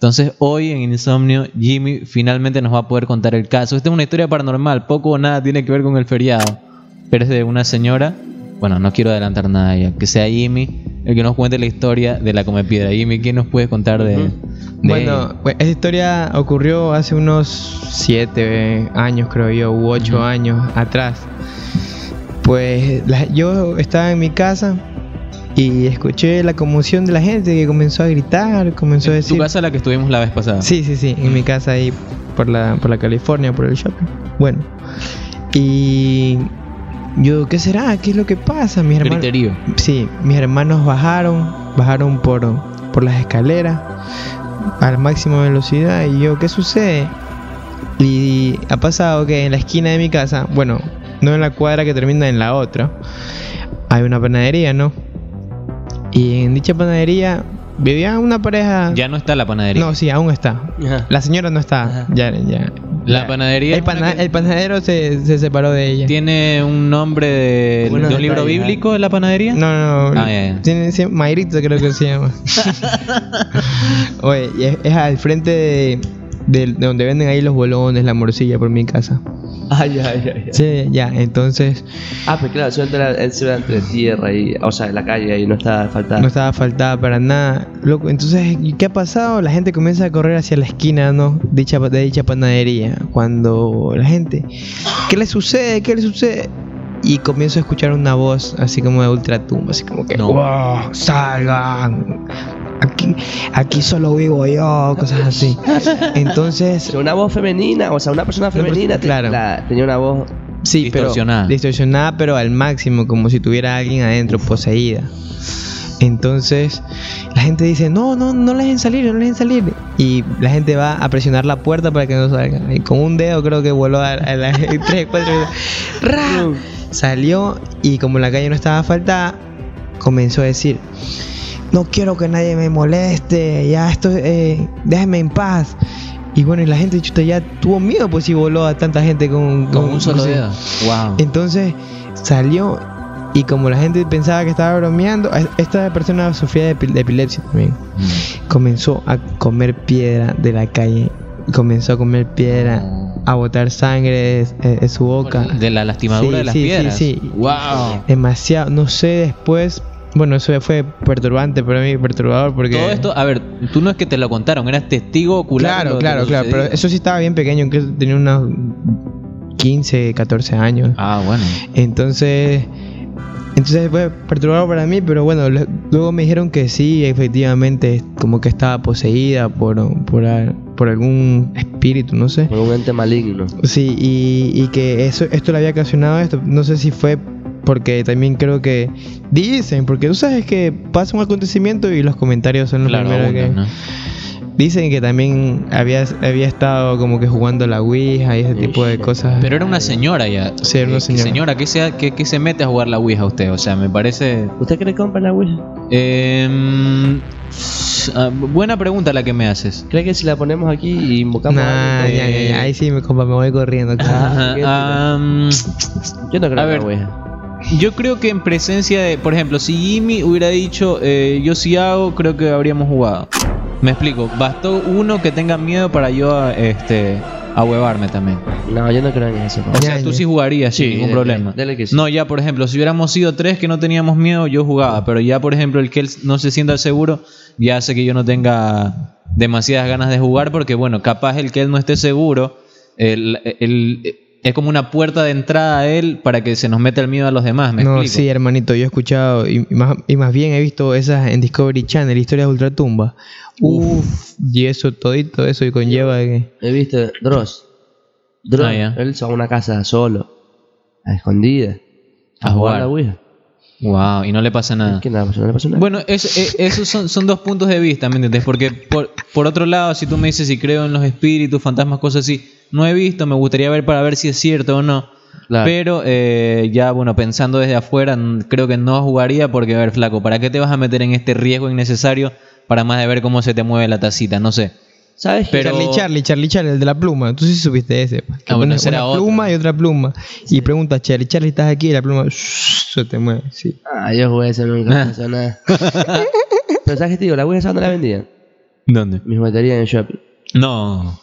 Entonces hoy en Insomnio Jimmy finalmente nos va a poder contar el caso. Esta es una historia paranormal, poco o nada tiene que ver con el feriado, pero es de una señora. Bueno, no quiero adelantar nada ya, que sea Jimmy el que nos cuente la historia de la come piedra. Jimmy, ¿qué nos puede contar de, de Bueno, pues, esa historia ocurrió hace unos 7 años, creo yo, u 8 Ujú. años atrás. Pues la- yo estaba en mi casa y escuché la conmoción de la gente que comenzó a gritar, comenzó a ¿Tu decir... casa la que estuvimos la vez pasada? Sí, sí, sí, en mi casa ahí por la, por la California, por el shopping. Bueno, y yo, ¿qué será? ¿Qué es lo que pasa? Mis hermanos... Griterío. Sí, mis hermanos bajaron, bajaron por, por las escaleras a la máxima velocidad y yo, ¿qué sucede? Y ha pasado que en la esquina de mi casa, bueno, no en la cuadra que termina en la otra, hay una panadería, ¿no? Y en dicha panadería vivía una pareja... Ya no está la panadería. No, sí, aún está. Ajá. La señora no está. Ajá. Ya, ya. La panadería El, es una pana- que- el panadero se, se separó de ella. ¿Tiene un nombre de, Buenos de un libro bíblico de la panadería? No, no, no. Ah. Tiene, sí, Mayrito creo que se llama. Oye, es, es al frente de, de- de donde venden ahí los bolones, la morcilla por mi casa. Ay, ay, ay. ay. Sí, ya, entonces Ah, pero claro, solamente era, era entre tierra y, o sea, en la calle y no estaba faltando. no estaba faltada para nada. Loco, entonces, ¿y ¿qué ha pasado? La gente comienza a correr hacia la esquina, ¿no? Dicha, de dicha panadería. Cuando la gente, ¿qué le sucede? ¿Qué le sucede? Y comienzo a escuchar una voz así como de ultratumba, así como que, No. ¡Wow! ¡Salgan! Aquí, aquí solo vivo yo, cosas así. Entonces, una voz femenina, o sea, una persona persona- femenina te- claro. la- tenía una voz. sí, Distorsionada. pero distorsionada, pero al máximo, como si tuviera alguien adentro, poseída. Entonces, la gente dice, no, no, no le dejen salir, no le dejen salir. Y la gente va a presionar la puerta para que no salga. Y con un dedo creo que voló a, a las 3, 4 ¡Ra! Salió y como la calle no estaba asfaltada, comenzó a decir, no quiero que nadie me moleste, ya esto, eh, en paz. Y bueno, y la gente chuta ya tuvo miedo pues si voló a tanta gente con, Con un solo sí. dedo. Wow. Entonces salió y como la gente pensaba que estaba bromeando, esta persona sufría de, de epilepsia también. Mm. Comenzó a comer piedra de la calle, comenzó a comer piedra, a botar sangre de su boca. De la lastimadura Sí, de las sí, sí, piedras. sí. Wow. Demasiado, no sé después. Bueno, eso fue perturbante para mí, perturbador porque... Todo esto, a ver, tú no es que te lo contaron, eras testigo ocular. Claro, claro, claro, pero eso sí estaba bien pequeño, que tenía unos 15, 14 años. Ah, bueno. Entonces, entonces fue perturbador para mí, pero bueno, luego me dijeron que sí, efectivamente, como que estaba poseída por, por, por algún espíritu, no sé. Con un ente maligno. Sí, y, y que eso, esto le había ocasionado esto. No sé si fue porque también creo que dicen, porque tú sabes que pasa un acontecimiento y los comentarios son los Claro, primeros que... Dicen que también había, había estado como que jugando la Ouija y ese tipo de cosas. Pero era una señora ya. Sí, era una Eh, señora. Señora, ¿qué se, qué, qué se mete a jugar la Ouija usted? O sea, me parece... ¿Usted cree que compra la Ouija? Em, ah, buena pregunta la que me haces. ¿Cree que si la ponemos aquí y invocamos Nah, a alguien, ya, ya, ya, ahí sí me, compa, me voy corriendo. Ajá, ¿qué am, Yo no creo A en ver. la Ouija. Yo creo que en presencia de, por ejemplo, si Jimmy hubiera dicho, eh, yo sí hago, creo que habríamos jugado. Me explico, bastó uno que tenga miedo para yo este, ahuevarme también. No, yo no creo en eso. O sea, tú sí jugarías Sí, ningún dele, problema. dele que sí. No, ya por ejemplo, si hubiéramos sido tres que no teníamos miedo, yo jugaba. Pero ya por ejemplo, el que él no se sienta seguro, ya hace que yo no tenga demasiadas ganas de jugar. Porque bueno, capaz el que él no esté seguro, el, el- es como una puerta de entrada a él para que se nos meta el miedo a los demás. ¿Me no, explico? sí, hermanito, yo he escuchado y, más, y más bien he visto esas en Discovery Channel, historias de ultratumba. Uf, y eso, todito eso y conlleva que... He visto Dross. Dross, Ah, ya. él se va a una casa solo, a escondida, A jugar. a la Ouija. Wow, y no le pasa nada. Que nada, pues no le nada. Bueno, es- eh, esos son, son dos puntos de vista, ¿me entiendes? Porque por, por otro lado, si tú me dices si creo en los espíritus, fantasmas, cosas así, no he visto, me gustaría ver para ver si es cierto o no. Claro. Pero eh, ya, bueno, pensando desde afuera, creo que no jugaría porque, a ver, flaco, ¿para qué te vas a meter en este riesgo innecesario para más de ver cómo se te mueve la tacita? No sé. ¿Sabes? pero- Charlie Charlie, Charlie Charlie, el de la pluma. Tú sí supiste ese. que Ah, bueno, pones una otro. pluma y otra pluma. Y pregunta, Charlie Charlie, ¿estás aquí? Y la pluma se te mueve. Sí. Ah, yo jugué ese nunca me pasó nada. Pero ¿sabes qué te digo? La Ouija esa no la vendían. ¿Dónde? Mis baterías en el shopping. No.